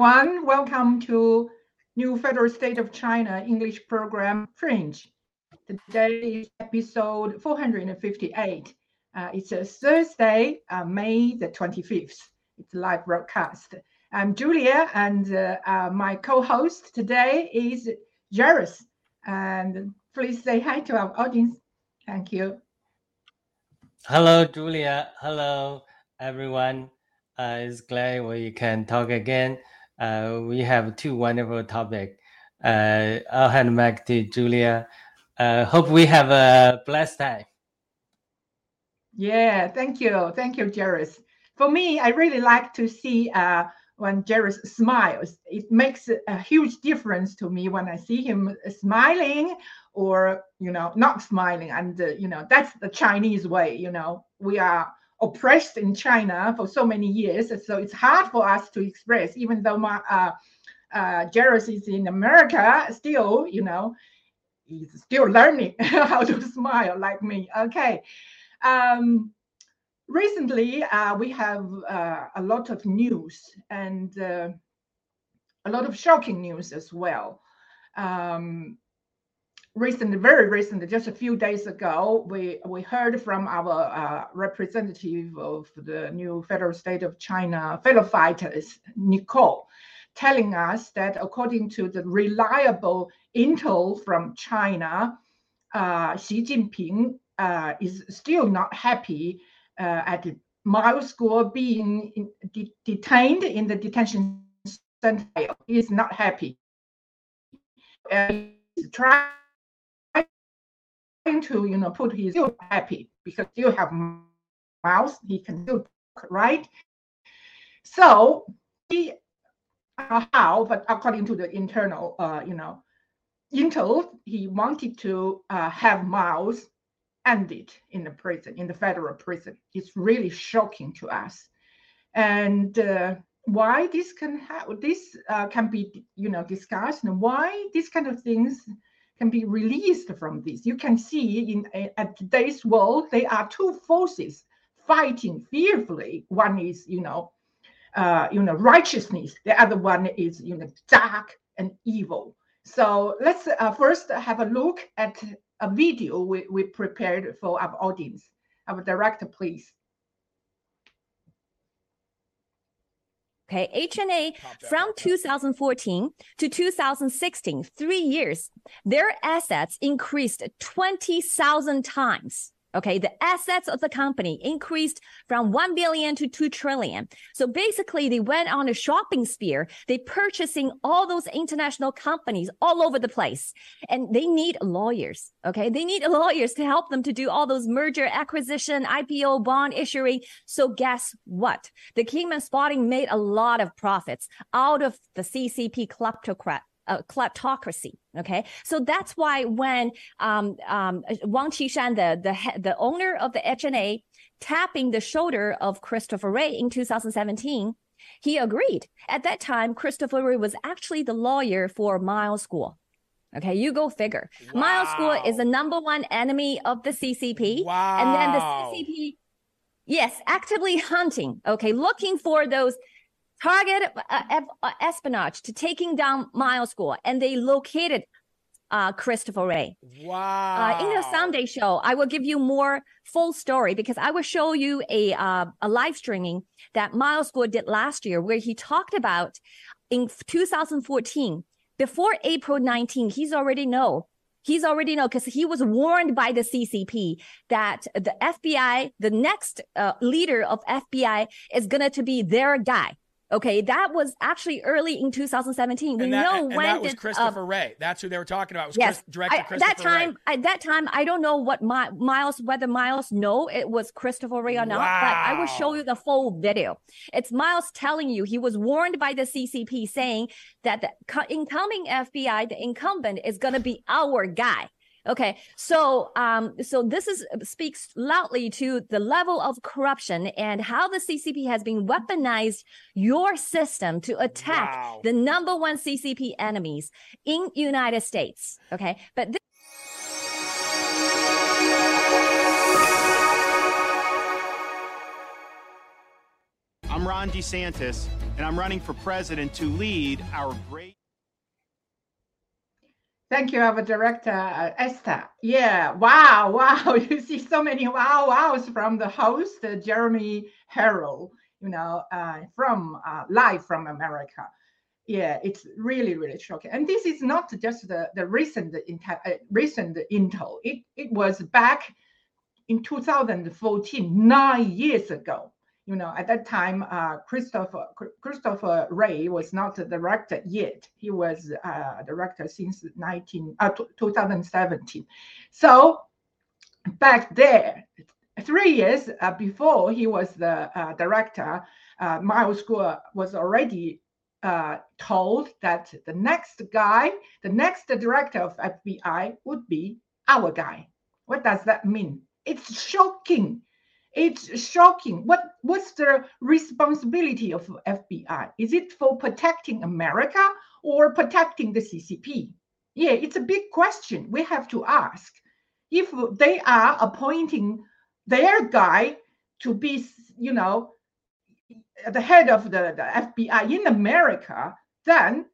everyone. Welcome to New Federal State of China English program Fringe. Today is episode 458. Uh, it's a Thursday, uh, May the 25th. It's live broadcast. I'm Julia, and uh, uh my co-host today is Jairus. And please say hi to our audience. Thank you. Hello, Julia. Hello, everyone. Uh, it's glad we can talk again. Uh, we have two wonderful topics. Uh, I'll hand back to Julia. Uh, hope we have a blessed time. Yeah, thank you. Thank you, Jairus. For me, I really like to see uh, when Jairus smiles. It makes a huge difference to me when I see him smiling or, you know, not smiling. And, uh, you know, that's the Chinese way, you know, we are oppressed in China for so many years. So it's hard for us to express, even though my uh, uh, is in America, still, you know, he's still learning how to smile like me. Okay. Um, recently, uh, we have uh, a lot of news and uh, a lot of shocking news as well. Um, recently, very recently, just a few days ago, we, we heard from our uh, representative of the new federal state of China fellow fighters, Nicole, telling us that according to the reliable intel from China, uh, Xi Jinping uh, is still not happy uh, at Miles Guo being in, de- detained in the detention center. He is not happy. he's trying to, you know, put his still happy because you have Miles. He can do right? So he uh, how, but according to the internal, uh, you know, intel, he wanted to uh, have Miles ended in the prison, in the federal prison. It's really shocking to us. And uh, why this can ha- this uh, can be, you know, discussed, and why these kind of things can be released from this. You can see in at today's world, there are two forces fighting fearfully. One is, you know, uh, you know, righteousness. The other one is, you know, dark and evil. So let's uh, first have a look at a video we, we prepared for our audience. Our director, please. Okay, HNA from 2014 to 2016, three years, their assets increased 20,000 times. Okay, the assets of the company increased from 1 billion to 2 trillion. So basically, they went on a shopping spear. They purchasing all those international companies all over the place. And they need lawyers. Okay, they need lawyers to help them to do all those merger acquisition, IPO, bond issuing. So guess what? The King and Spalding made a lot of profits out of the CCP kleptocrat uh, kleptocracy. Okay, so that's why when um, um, Wang Qishan, the the the owner of the HNA, tapping the shoulder of Christopher Wray in 2017, he agreed. At that time, Christopher Wray was actually the lawyer for Miles Guo. Okay, you go figure. Wow. Miles Guo is the number one enemy of the CCP, wow. and then the CCP, yes, actively hunting. Okay, looking for those target uh, uh, espionage to taking down Miles Guo, and they located uh, Christopher Wray. Wow. Uh, in the Sunday show, I will give you more full story because I will show you a uh, a live streaming that Miles Guo did last year, where he talked about in 2014, before April 19, he's already know. He's already know because he was warned by the CCP that the FBI, the next uh, leader of FBI, is gonna to be their guy. Okay, that was actually early in 2017. We and that, know and when that was did, Christopher uh, Wray. That's who they were talking about. Was yes, Chris, director I, Christopher that time. Wray. At that time, I don't know what my, Miles, whether Miles know it was Christopher Wray or not. Wow. But I will show you the full video. It's Miles telling you he was warned by the CCP, saying that the incoming FBI, the incumbent, is going to be our guy. Okay, so um, so this is speaks loudly to the level of corruption and how the CCP has been weaponized your system to attack wow. the number one CCP enemies in United States. Okay, but. This- I'm Ron DeSantis, and I'm running for president to lead our great. Thank you, our director, uh, Esther. Yeah, wow, wow. You see so many wow wows from the host, uh, Jeremy Harrell, you know, uh, from uh, live from America. Yeah, it's really, really shocking. And this is not just the, the recent, uh, recent intel. It, it was back in 2014, nine years ago you know, at that time, uh, Christopher Christopher Wray was not the director yet. He was uh, director since 19 uh, 2017. So back there, three years uh, before he was the uh, director, uh, Miles Guo was already told that the next guy, the next director of FBI would be our guy. What does that mean? It's shocking it's shocking. What what's the responsibility of FBI? Is it for protecting America or protecting the CCP? Yeah, it's a big question we have to ask. If they are appointing their guy to be, you know, the head of the, the FBI in America, then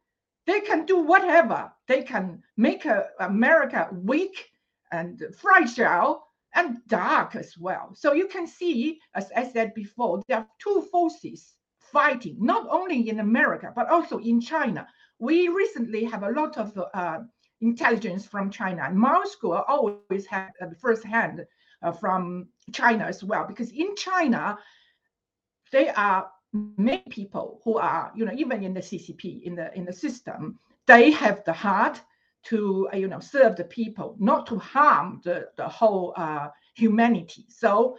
they can do whatever. They can make a, America weak and fragile and dark as well. So you can see, as I said before, there are two forces fighting, not only in America, but also in China. We recently have a lot of uh, intelligence from China, and Miles Guo always had uh, the first hand uh, from China as well, because in China, there are many people who are, you know, even in the CCP, in the in the system, they have the heart to uh, you know serve the people, not to harm the the whole uh, humanity. So,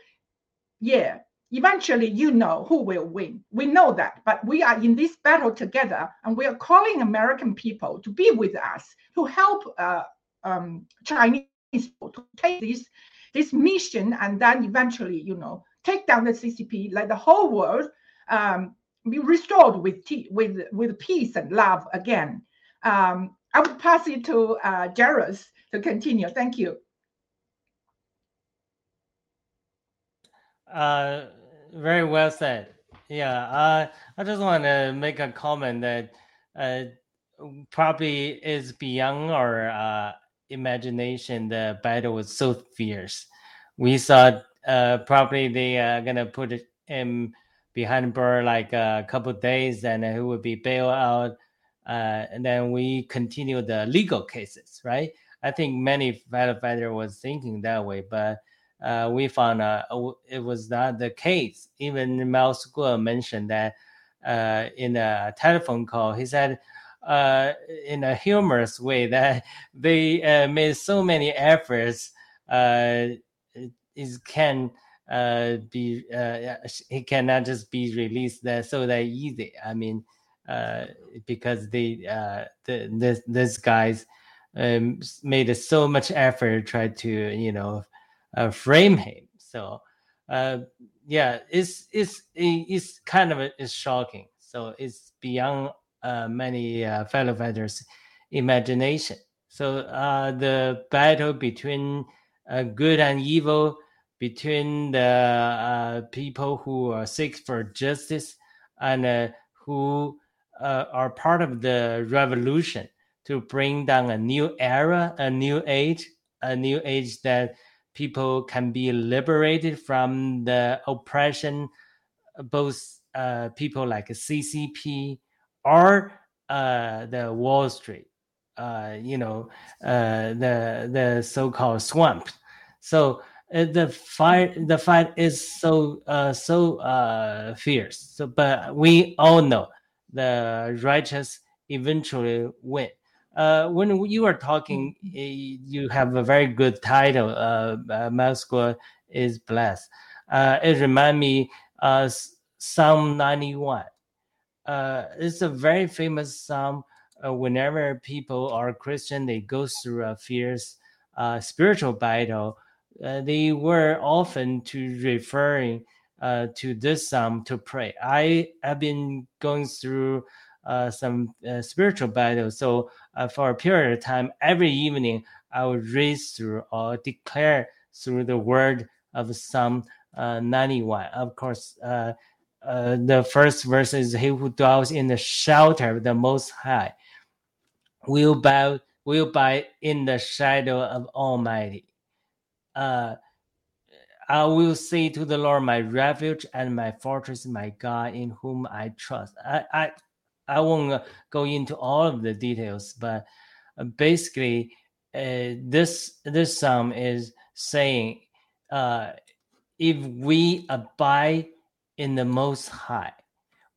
yeah, eventually you know who will win. We know that, but we are in this battle together, and we are calling American people to be with us to help uh, um, Chinese people to take this this mission, and then eventually, you know, take down the CCP, let the whole world um, be restored with with with peace and love again. Um, I would pass it to uh, Jairus to continue. Thank you. Uh, very well said. Yeah, uh, I just want to make a comment that uh, probably is beyond our uh, imagination. The battle was so fierce. We thought uh, probably they are gonna put him behind bar like a couple days, and he would be bailed out uh, and then we continue the legal cases, right? I think many firefighter was thinking that way, but uh, we found uh, it was not the case. Even Miles Guo mentioned that uh, in a telephone call. He said uh, in a humorous way that they uh, made so many efforts. it can be he cannot just be released that so that easy. I mean uh, because they uh, the, this this guys um, made so much effort try to you know uh, frame him. So uh, yeah, it's it's it's kind of it's shocking. So it's beyond uh, many uh, fellow fighters' imagination. So uh, the battle between uh, good and evil, between the uh, people who are seek for justice and uh, who uh, are part of the revolution to bring down a new era, a new age, a new age that people can be liberated from the oppression, both uh, people like CCP or uh, the Wall Street, uh, you know, uh, the the so-called swamp. So uh, the fight, the fight is so uh, so fierce. So, but we all know the righteous eventually win. Uh, when you are talking, mm-hmm. you have a very good title. Uh, uh is blessed. Uh, it reminds me uh, Psalm 91. Uh, it's a very famous psalm. Uh, whenever people are Christian, they go through a fierce uh, spiritual battle. Uh, they were often to referring uh, to this psalm to pray. I have been going through uh, some uh, spiritual battles. So uh, for a period of time, every evening I would read through or declare through the word of Psalm uh, 91. Of course, uh, the first verse is he who dwells in the shelter of the most high will bow will abide in the shadow of almighty uh, i will say to the lord my refuge and my fortress my god in whom i trust. I i, I won't go into all of the details but uh, basically uh, this this psalm is saying uh, if we abide in the most high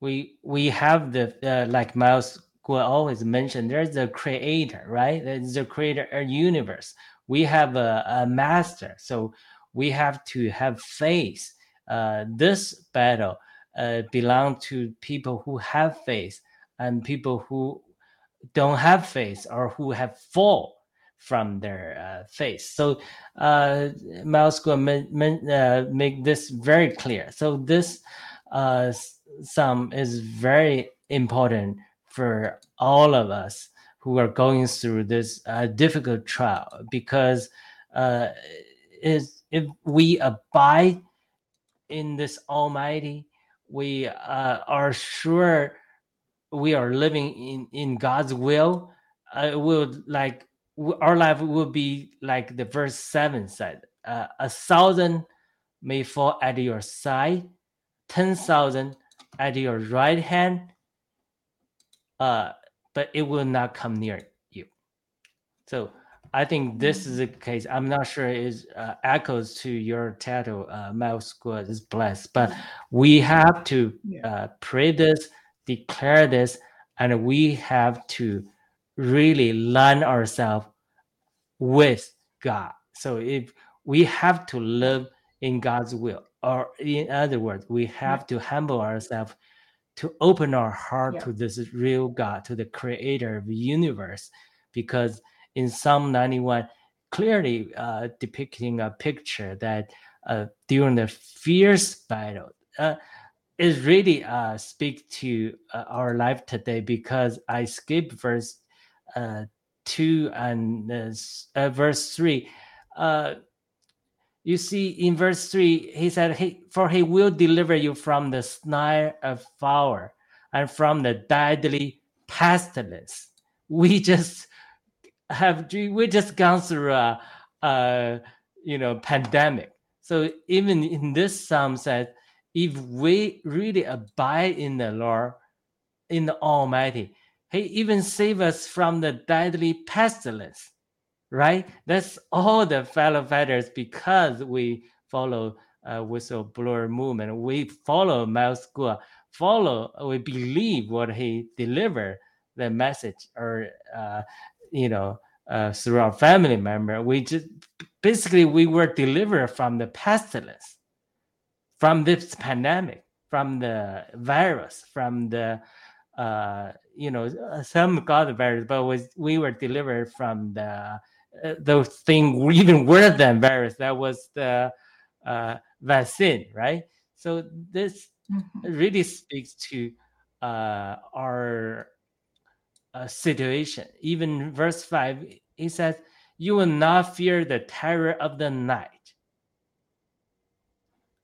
we we have the uh, like miles Guo always mentioned there's the creator right? There's the creator a universe. We have a, a master. So we have to have faith uh, this battle uh, belong to people who have faith and people who don't have faith or who have fall from their uh, faith. So uh, Miles Guo uh, make this very clear. So this uh, is very important for all of us who are going through this uh, difficult trial because uh, is if we abide in this Almighty, we uh, are sure we are living in in God's will. Uh, will like our life will be like the verse 7 said uh, a thousand may fall at your side 10,000 at your right hand uh, but it will not come near you so i think this is the case. I'm not sure it uh, echoes to your title uh, Miles Guo is blessed but we have to uh, pray this declare this and we have to really line ourselves with God. So if we have to live in God's will, or in other words, we have to humble ourselves to open our heart yeah. to this real God, to the creator of the universe, because in Psalm 91, clearly uh, depicting a picture that uh, during the fierce battle, uh, it really uh, speak to uh, our life today because I skipped verse uh, 2 and uh, verse 3 uh, you see in verse 3 he said for he will deliver you from the snare of fire and from the deadly pestilence. We just have we just gone through a, a you know pandemic so even in this psalm says if we really abide in the lord in the almighty he even saved us from the deadly pestilence, right? That's all the fellow fighters because we follow uh, whistleblower movement. We follow Miles Guo, follow, we believe what he delivered, the message, or, uh, you know, uh, through our family member. We just, basically, we were delivered from the pestilence, from this pandemic, from the virus, from the uh, you know, uh, some got virus, but was we were delivered from the uh, those thing even worse than virus. That was the uh, vaccine, right? So this mm-hmm. really speaks to uh, our uh, situation. Even verse five, he says, "You will not fear the terror of the night."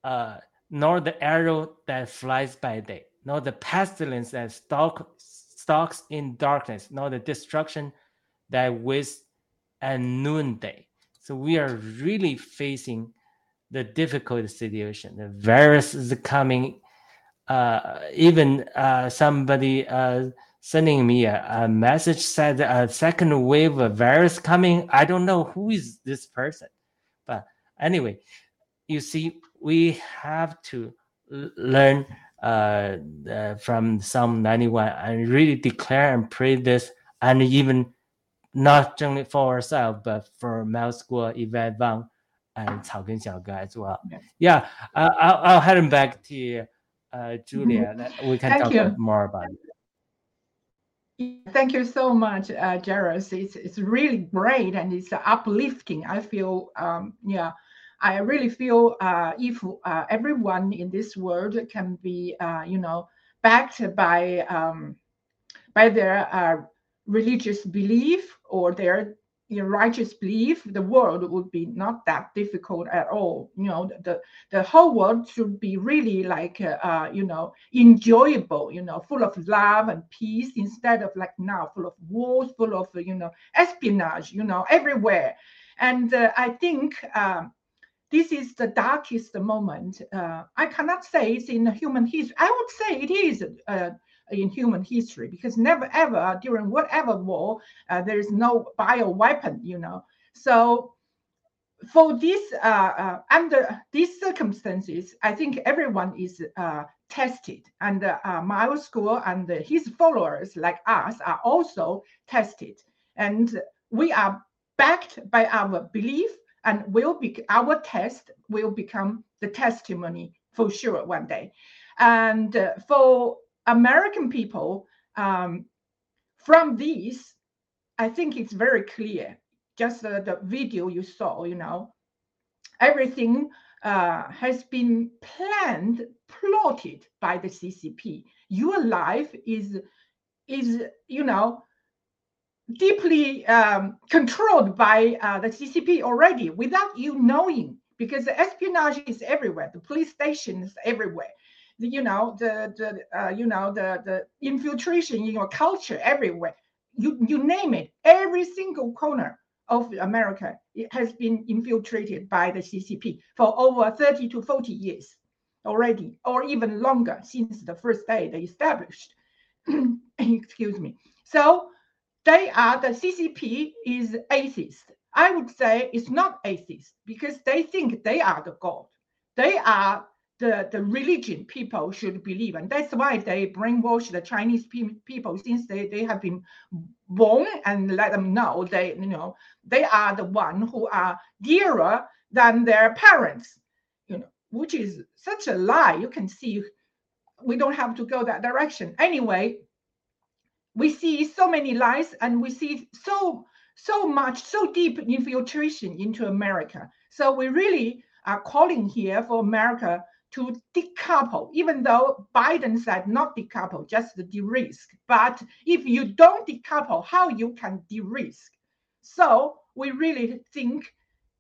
Uh, nor the arrow that flies by day nor the pestilence that stalk, stalks in darkness, nor the destruction that wastes at noonday. So we are really facing the difficult situation. The virus is coming. Uh, even uh, somebody uh, sending me a, a, message said a second wave of virus coming. I don't know who is this person, but anyway, you see, we have to learn uh, uh, from Psalm 91 and really declare and pray this, and even not only for ourselves, but for Miles Guo, Yvette Wang, and Cao Gen Xiaoge as well. Yeah, yeah uh, I'll, I'll head him back to uh, Julia. Mm-hmm. We can Thank talk you. more about it. Thank you so much, uh, Jairus. It's it's really great and it's uplifting. I feel um, yeah I really feel uh, if uh, everyone in this world can be, uh, you know, backed by um, by their uh, religious belief or their know, righteous belief, the world would be not that difficult at all. You know, the the whole world should be really like uh, uh, you know enjoyable. You know, full of love and peace instead of like now full of wars, full of you know espionage. You know, everywhere. And uh, I think um, this is the darkest moment. Uh, I cannot say it's in human history. I would say it is uh, in human history because never ever during whatever war uh, there is no bio weapon you know. So for this uh, uh, under these circumstances i think everyone is uh, tested. And uh, Miles Guo and his followers like us are also tested. And we are backed by our belief and will be our test will become the testimony for sure one day. And uh, for American people, um, from these, I think it's very clear. Just uh, the video you saw, you know, everything uh, has been planned, plotted by the CCP. Your life is, is you know, deeply um, controlled by uh, the CCP already without you knowing, because the espionage is everywhere. The police station is everywhere the, you know the the uh, you know the the infiltration in your culture everywhere. You you name it. Every single corner of america it has been infiltrated by the ccp for over 30 to 40 years already or even longer since the first day they established. Excuse me. So they are the ccp is atheist. I would say it's not atheist because they think they are the god. They are the, the religion people should believe. And that's why they brainwash the Chinese pe- people since they, they have been born and let them know they, you know, they are the one who are dearer than their parents, you know, which is such a lie. You can see we don't have to go that direction. Anyway, we see so many lies and we see so so much, so deep infiltration into America. So we really are calling here for America to decouple, even though Biden said not decouple, just de-risk. But if you don't decouple, how you can de-risk? So we really think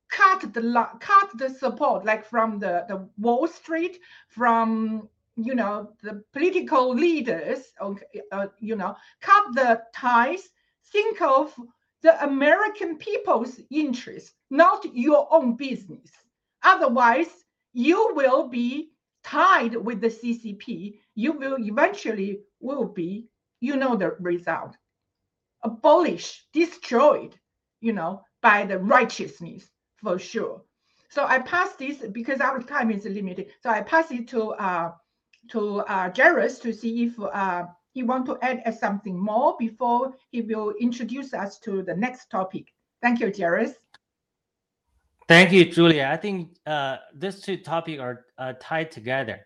cut the cut the support, like from the, the Wall Street, from you know the political leaders, okay, uh, you know, cut the ties. Think of the American people's interest, not your own business. Otherwise, you will be tied with the CCP, you will eventually will be, you know, the result, abolished, destroyed, you know, by the righteousness for sure. So I pass this because our time is limited. So I pass it to uh, to uh, Jairus to see if uh, he want to add something more before he will introduce us to the next topic. Thank you, Jairus. Thank you, Julia. I think uh, these two topics are uh, tied together.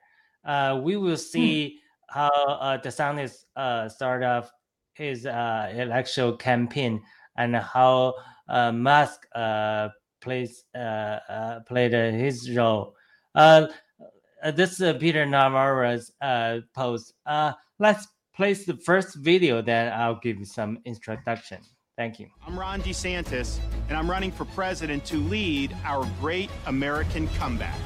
Uh, we will hmm. see hmm. how uh, DeSantis uh, start off his uh, election campaign and how uh, Musk uh, plays played his role. this is Peter Navarro's post. let's place the first video, then I'll give you some introduction. Thank you. I'm Ron DeSantis, and I'm running for president to lead our great American comeback.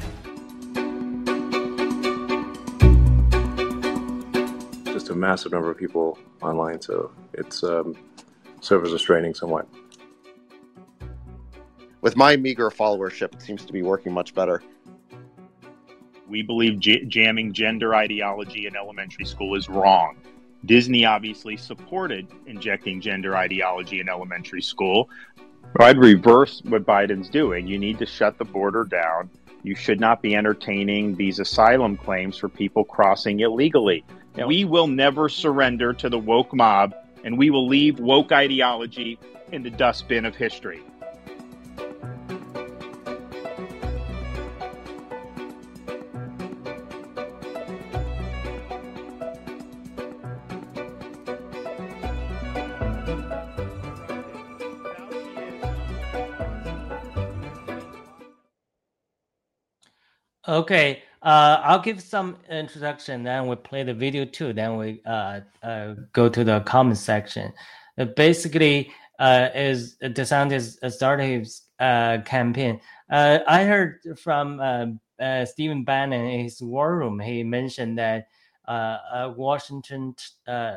Just a massive number of people online, so it's um, serves as restraining somewhat. With my meager followership, it seems to be working much better. We believe j- jamming gender ideology in elementary school is wrong. Disney obviously supported injecting gender ideology in elementary school. I'd reverse what Biden's doing. You need to shut the border down. You should not be entertaining these asylum claims for people crossing illegally. We will never surrender to the woke mob, and we will leave woke ideology in the dustbin of history. Okay, uh, I'll give some introduction, then we play the video too. Then we uh, uh, go to the comment section. Uh, basically, uh, is DeSantis started his uh, campaign. Uh, I heard from uh, uh, Stephen Bannon in his war room. He mentioned that uh, uh, Washington uh,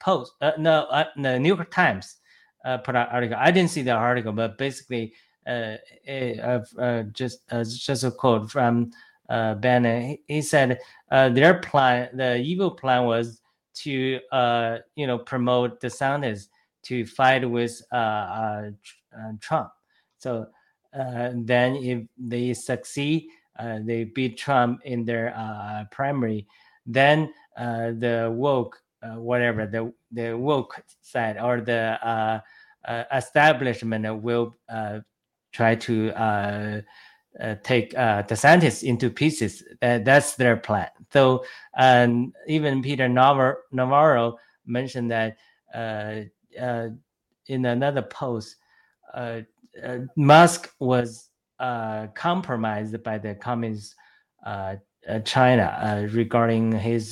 Post, uh, no, uh, the New York Times uh, put out article. I didn't see the article, but basically, uh, eh, uh, just uh, just a quote from uh, Bannon. He, said uh, their plan, the evil plan, was to uh, you know promote DeSantis to fight with uh, Trump. So then, if they succeed, they beat Trump in their primary. Then the woke, whatever the the woke side or the establishment will try to uh, uh, take uh, DeSantis into pieces. That's their plan. So um, even Peter Navar- Navarro mentioned that uh, uh, in another post, uh, Musk was compromised by the communist China regarding his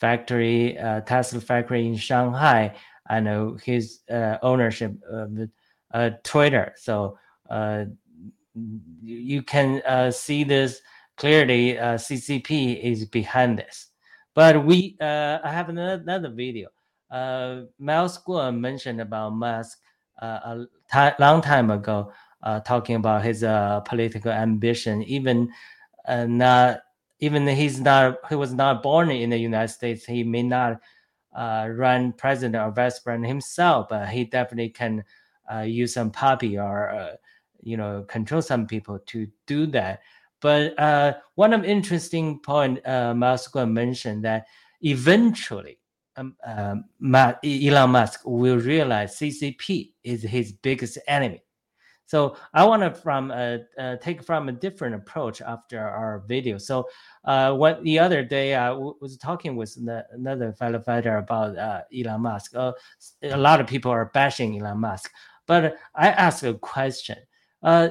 factory, Tesla factory in Shanghai, and his ownership of Twitter. So you can uh, see this clearly. Uh, CCP is behind this. But we, uh, I have another, video. Uh, Miles Guo mentioned about Musk uh, a long time ago, uh, talking about his uh, political ambition. Even uh, not, even he's not, he was not born in the United States. He may not uh, run president or vice president himself, but he definitely can uh, use some puppy or uh, you know control some people to do that. But uh, one of interesting point uh, Musk mentioned that eventually um, uh, Elon Musk will realize CCP is his biggest enemy. So I want to from uh, uh, take from a different approach after our video. So uh, what the other day I w- was talking with the, another fellow fighter about uh, Elon Musk. Uh, a lot of people are bashing Elon Musk, but I asked a question. Uh,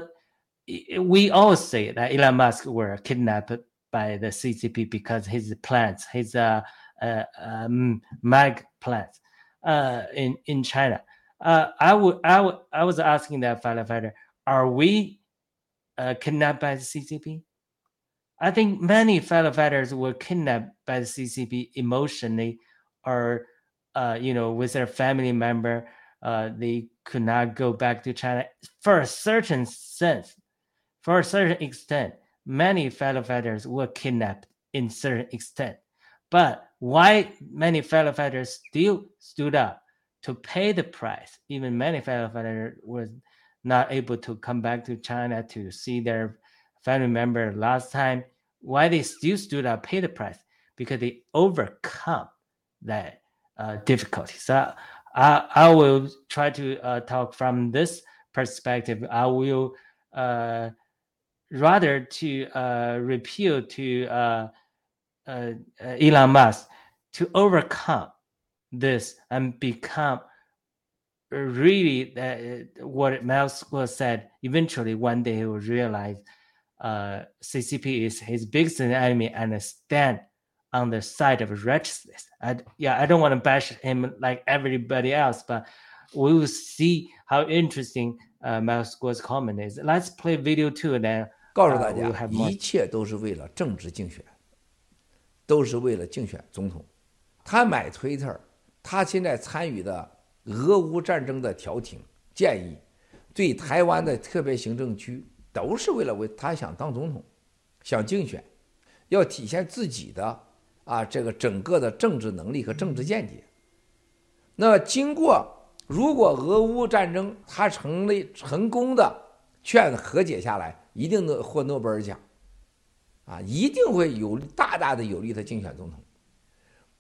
we always say that Elon Musk were kidnapped by the CCP because his plants, his uh, uh, um, mag plans uh, in in China. Uh, I would, I would, I was asking that firefighter, are we uh, kidnapped by the CCP? I think many firefighters were kidnapped by the CCP emotionally, or uh, you know, with their family member. Uh, they could not go back to China for a certain sense, for a certain extent. Many fellow fighters were kidnapped in certain extent, but why many fellow fighters still stood up to pay the price. Even many fellow fighters were not able to come back to China to see their family member last time. Why they still stood up, pay the price because they overcome that uh, difficulty. So I, I will try to uh, talk from this perspective. I will uh, rather to uh, repeal to uh, uh, Elon Musk to overcome this and become really uh, what Maxwell said. Eventually, one day he will realize CCP is his biggest enemy and stand on the side of righteousness. I, yeah, I don't want to bash him like everybody else, but we will see how interesting uh, Maxwell's comment is. Let's play video two, then 告诉 uh, 大 we'll 家，一切都是为了政治竞选，都是为了竞选总统。他买 Twitter，他现在参与的俄乌战争的调停建议，对台湾的特别行政区，都是为了为他想当总统，想竞选，要体现自己的啊这个整个的政治能力和政治见解。那经过如果俄乌战争他成立成功的劝和解下来，一定能获诺贝尔奖，啊，一定会有大大的有利他竞选总统。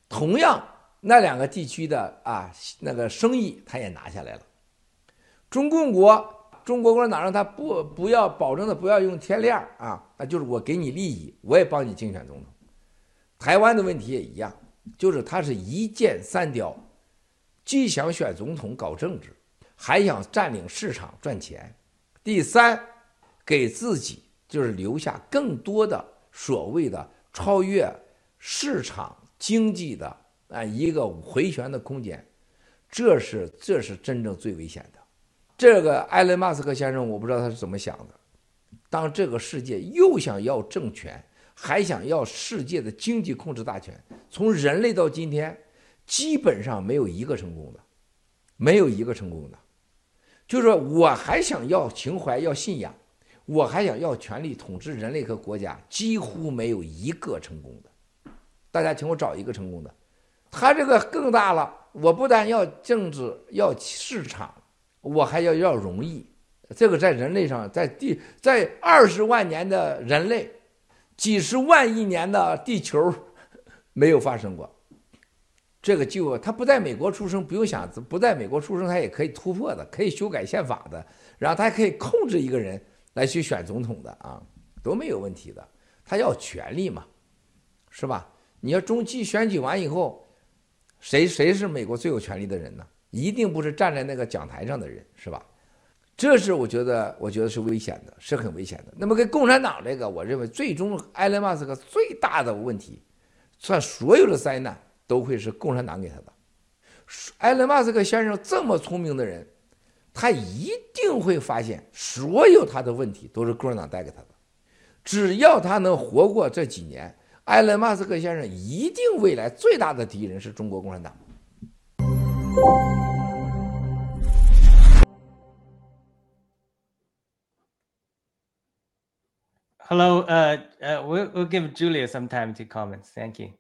同样，那两个地区的啊那个生意他也拿下来了。中共国，中国共产党让他不不要保证的不要用天链啊，那就是我给你利益，我也帮你竞选总统。台湾的问题也一样，就是他是一箭三雕，既想选总统搞政治，还想占领市场赚钱。第三，给自己就是留下更多的所谓的超越市场经济的啊一个回旋的空间。这是这是真正最危险的。这个埃隆·马斯克先生，我不知道他是怎么想的。当这个世界又想要政权，还想要世界的经济控制大权，从人类到今天，基本上没有一个成功的，没有一个成功的。就是说，我还想要情怀，要信仰，我还想要权力统治人类和国家，几乎没有一个成功的。大家请我找一个成功的。他这个更大了，我不但要政治，要市场。我还要要容易，这个在人类上，在地，在二十万年的人类，几十万亿年的地球，没有发生过。这个就他不在美国出生，不用想，不在美国出生，他也可以突破的，可以修改宪法的，然后他还可以控制一个人来去选总统的啊，都没有问题的。他要权力嘛，是吧？你要中期选举完以后，谁谁是美国最有权力的人呢？一定不是站在那个讲台上的人，是吧？这是我觉得，我觉得是危险的，是很危险的。那么跟共产党这个，我认为最终埃隆·马斯克最大的问题，算所有的灾难都会是共产党给他的。埃隆·马斯克先生这么聪明的人，他一定会发现所有他的问题都是共产党带给他的。只要他能活过这几年，埃隆·马斯克先生一定未来最大的敌人是中国共产党。Hello, uh, uh, we'll, we'll give Julia some time to comment. Thank you.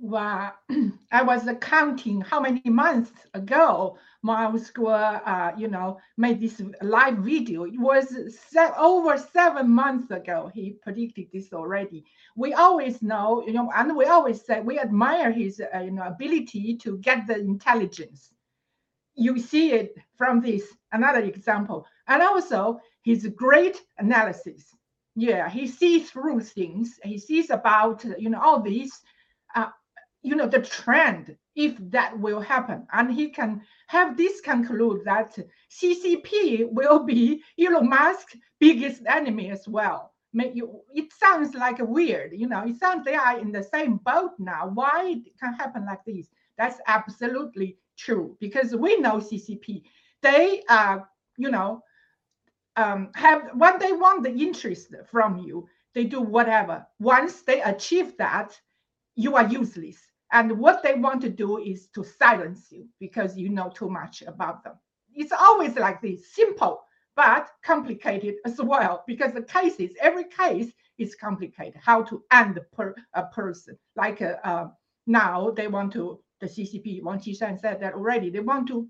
Wow, I was counting how many months ago Miles Guo, uh, you know, made this live video. It was se- over seven months ago. He predicted this already. We always know, you know, and we always say we admire his, uh, you know, ability to get the intelligence. You see it from this another example, and also his great analysis. Yeah, he sees through things. He sees about, you know, all these. Uh, you know the trend if that will happen and he can have this conclude that ccp will be elon musk's biggest enemy as well it sounds like weird you know it sounds they are in the same boat now why it can happen like this that's absolutely true because we know ccp they are you know um, have when they want the interest from you they do whatever once they achieve that you are useless and what they want to do is to silence you because you know too much about them. It's always like this simple, but complicated as well because the cases, every case is complicated. How to end per, a person. Like uh, uh, now they want to, the CCP, Wang Qishan said that already, they want to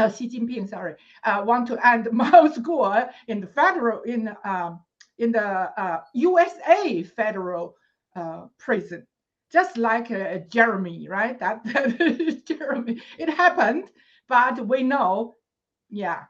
uh, Xi Jinping, sorry, uh, want to end Miles Guo in the federal in um, in the uh, USA federal uh, prison just like uh, Jeremy, right? That, that Jeremy, it happened, but we know, yeah,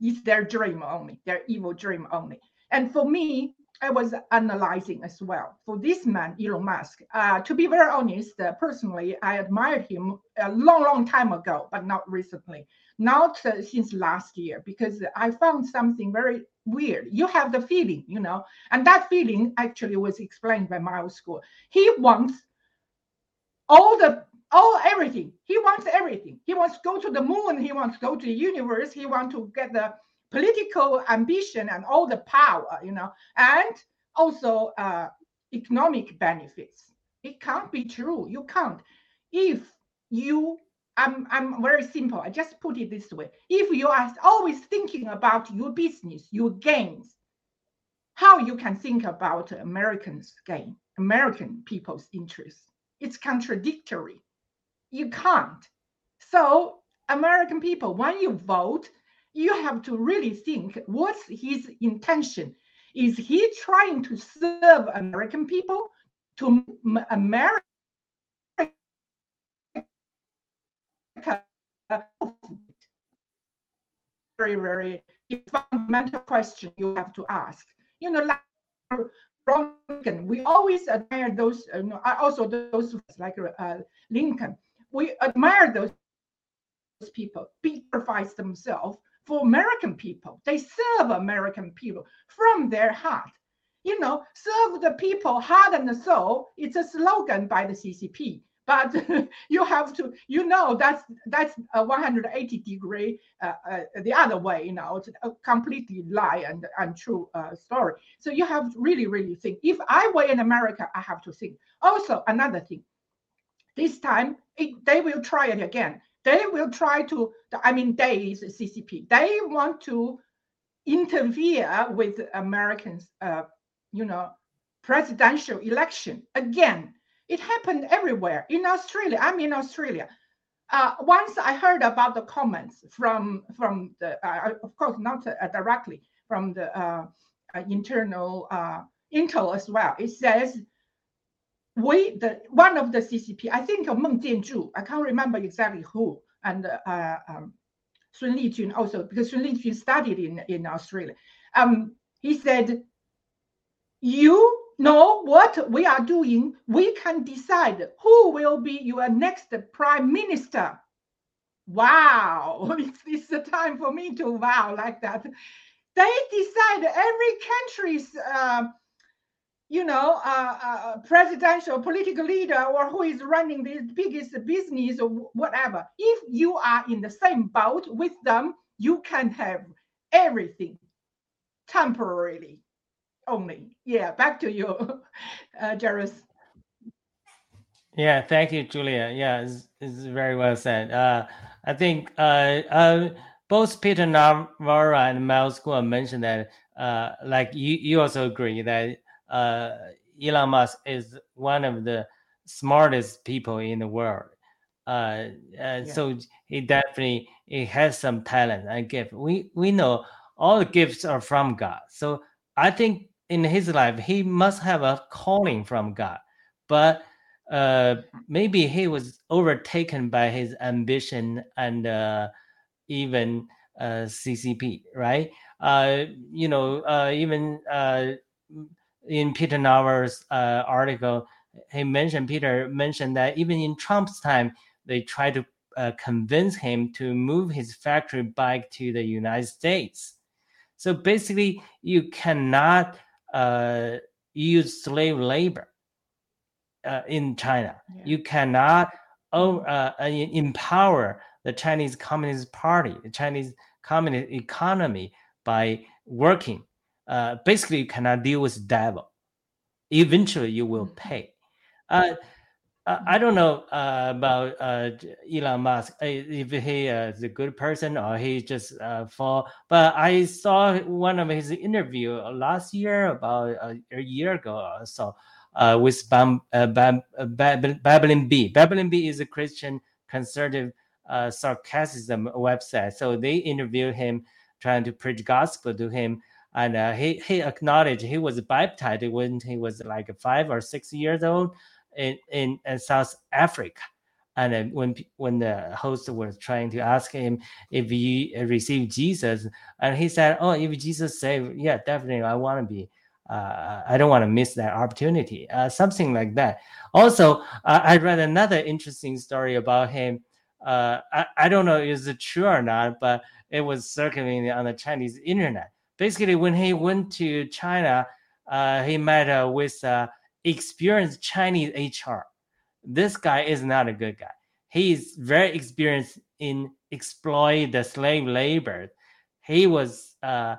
it's their dream only, their evil dream only. And for me, I was analyzing as well for this man, Elon Musk. Uh, to be very honest, uh, personally, I admired him a long, long time ago, but not recently, not uh, since last year, because I found something very weird. You have the feeling, you know, and that feeling actually was explained by Miles Guo. He wants all the all everything. He wants everything. He wants to go to the moon. He wants to go to the universe. He wants to get the political ambition and all the power, you know, and also uh, economic benefits. It can't be true. You can't. If you I'm I'm very simple. I just put it this way. If you are always thinking about your business, your gains, how you can think about Americans' gain, American people's interests. It's contradictory. You can't. So American people, when you vote, you have to really think what's his intention? Is he trying to serve American people to America? very, very fundamental question you have to ask. You know, like Lincoln, we always admire those, uh, also those like uh, Lincoln. We admire those people, sacrifice themselves for American people. They serve American people from their heart. You know, serve the people heart and soul. It's a slogan by the CCP but you have to you know that's that's a 180 degree uh, uh, the other way you know it's a completely lie and untrue uh, story. So you have to really really think. If i were in america i have to think. Also another thing. This time it, they will try it again. They will try to i mean they is ccp they want to interfere with americans uh, you know presidential election again it happened everywhere in Australia. I'm in Australia. Uh, once I heard about the comments from from the, uh, of course not uh, directly from the uh, uh, internal uh, intel as well. It says we the one of the CCP. I think Meng Jianzhu. I can't remember exactly who and um, Sun Lijun also because Sun Lijun studied in in Australia. Um, he said, "You know what we are doing, we can decide who will be your next prime minister. Wow, it's, it's the time for me to wow like that. They decide every country's, uh, you know, uh, uh, presidential political leader or who is running the biggest business or whatever. If you are in the same boat with them, you can have everything temporarily only. Yeah, back to you, uh, Jairus. Yeah, thank you, Julia. Yeah, it's, it's very well said. Uh, I think uh, uh, both Peter Navarro and Miles Guo mentioned that, uh, like you, you also agree that uh, Elon Musk is one of the smartest people in the world. Uh, uh, yeah. So he definitely he has some talent and gift. We we know all the gifts are from God. So I think in his life he must have a calling from god. But uh, maybe he was overtaken by his ambition and uh, even uh, ccp right? Uh, you know uh, even uh, in peter navarro's article he mentioned peter mentioned that even in trump's time they tried to convince him to move his factory back to the united states. So basically you cannot uh, use slave labor uh, in China. Yeah. You cannot uh, uh empower the Chinese Communist Party, the Chinese communist economy by working. Uh, basically, you cannot deal with devil. Eventually, you will mm-hmm. pay. Uh, uh, I don't know uh, about uh, Elon Musk uh, if he uh, is a good person or he just uh, fall. But I saw one of his interview last year, about a year ago or so, with Bam, Bam, Bab, Babylon Bee is a Christian conservative sarcasm website. So they interviewed him, trying to preach gospel to him. And he, he acknowledged he was baptized when he was like five or six years old in, in, in South Africa. And when when the host was trying to ask him if he received Jesus, and he said, "Oh, if Jesus saved, yeah, definitely, I want to be. Uh, I don't want to miss that opportunity." Uh, something like that. Also, uh, I read another interesting story about him. Uh, I, I don't know is it true or not, but it was circulating on the Chinese internet. Basically, when he went to China, uh, he met uh, with experienced Chinese HR. This guy is not a good guy. He is very experienced in exploit the slave labor. He was uh,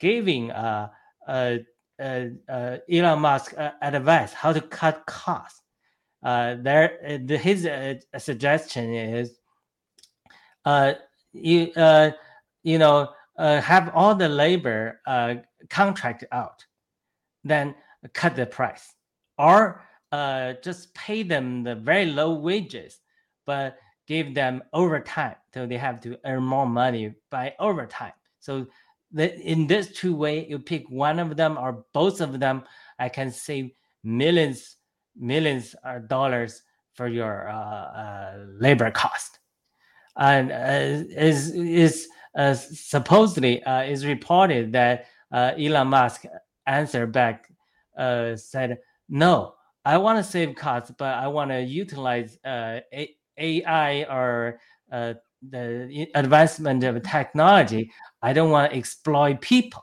giving uh, uh, uh, uh Elon Musk uh, advice how to cut costs. there, his suggestion is, you you know have all the labor contract out, then cut the price or uh, just pay them the very low wages, but give them overtime so they have to earn more money by overtime. So that in this two way, you pick one of them or both of them, I can save millions, millions of dollars for your uh, uh, labor cost. And uh, is is uh, supposedly uh, is reported that Elon Musk answered back said no, I want to save costs, but I want to utilize uh, AI or uh, the advancement of technology. I don't want to exploit people.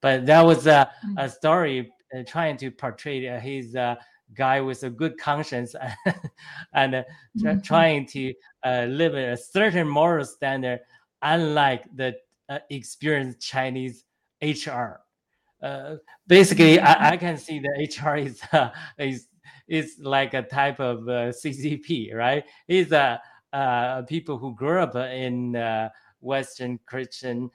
But that was a, a mm. story uh, trying to portray uh, his uh, guy with a good conscience and uh, mm-hmm. trying to uh, live a certain moral standard, unlike the uh, experienced Chinese HR. Uh, basically, I, I, can see the HR is uh, is is like a type of uh, CCP, right? It's a people who grew up in Western Christian,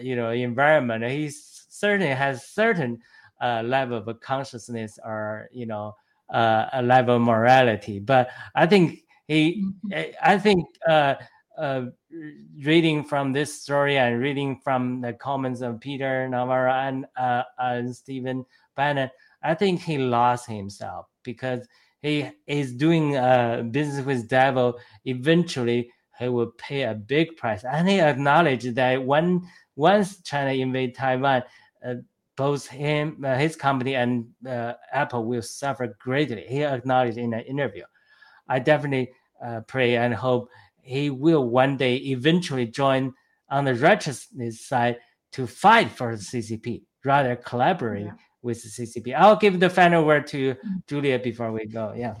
you know, environment. He certainly has certain uh, level of consciousness or you know uh, a level of morality. But I think he, mm-hmm. I think uh, uh, reading from this story and reading from the comments of Peter Navarro and uh, and Stephen Bannon, I think he lost himself because he is doing uh, business with devil. Eventually, he will pay a big price, and he acknowledged that when once China invade Taiwan, uh, both him, uh, his company, and uh, Apple will suffer greatly. He acknowledged in an interview. I definitely uh, pray and hope he will one day eventually join on the righteousness side to fight for the CCP, rather collaborate yeah. with the CCP. I'll give the final word to mm. Julia before we go. Yeah.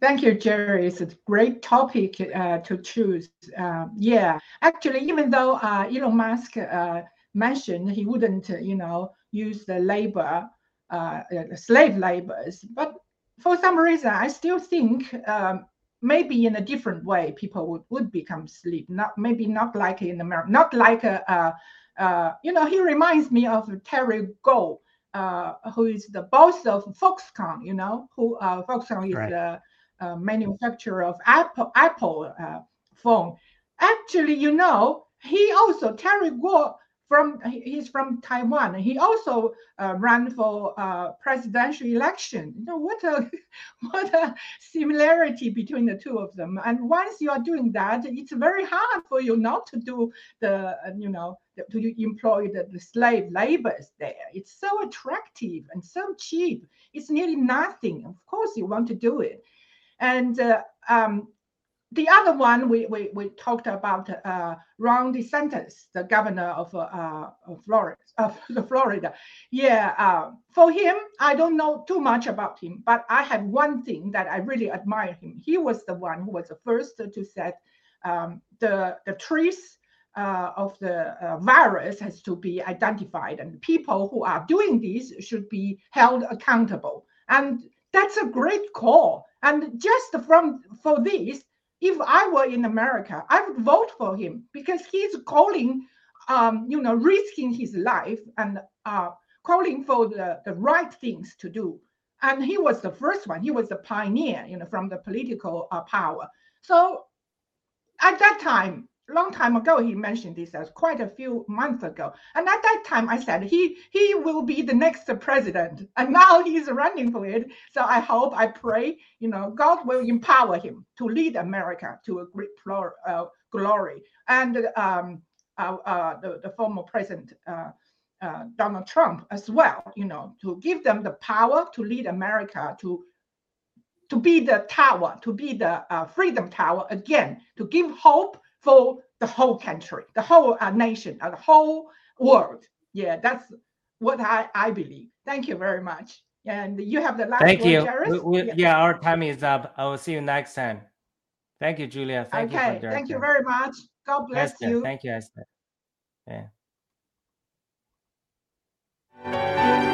Thank you, Jerry. It's a great topic uh, to choose. Uh, yeah, actually, even though uh, Elon Musk uh, mentioned he wouldn't, you know, use the labor, uh, slave labors. But for some reason, I still think um, maybe in a different way, people would, would become sleep Not maybe not like in America, not like a, a, a you know, he reminds me of Terry Gou, uh, who is the boss of Foxconn. You know, who uh, Foxconn is right. the uh, manufacturer of Apple Apple uh, phone. Actually, you know, he also Terry Gou from he's from Taiwan. He also uh, ran for uh, presidential election. You know what a what a similarity between the two of them. And once you are doing that, it's very hard for you not to do the you know to employ the, the slave labors there. It's so attractive and so cheap. It's nearly nothing. Of course, you want to do it. And uh, um, the other one we, we, we talked about uh, Ron DeSantis, the governor of, uh, of Florida, of Florida. Yeah, uh, for him, I don't know too much about him, but I have one thing that I really admire him. He was the one who was the first to set um, the the trace uh, of the uh, virus has to be identified, and people who are doing this should be held accountable. And that's a great call. And just from for this, if I were in America, I would vote for him because he's calling, um, you know, risking his life and uh, calling for the, the right things to do. And he was the first one. He was the pioneer, you know, from the political uh, power. So at that time, long time ago he mentioned this as quite a few months ago. And at that time i said he he will be the next president. And now he's running for it. So i hope i pray you know god will empower him to lead america to a great uh, glory. And um, uh, uh, the, the former president uh, uh, donald trump as well you know to give them the power to lead america to to be the tower to be the uh, freedom tower again to give hope for the whole country, the whole uh, nation, uh, the whole world. Yeah, that's what I, I believe. Thank you very much. And you have the last Thank word, you. We, we, yeah. yeah. our time is up. I will see you next time. Thank you, Julia. Thank okay. you. Thank you very much. God bless Esther. you. Thank you, Esther. Yeah.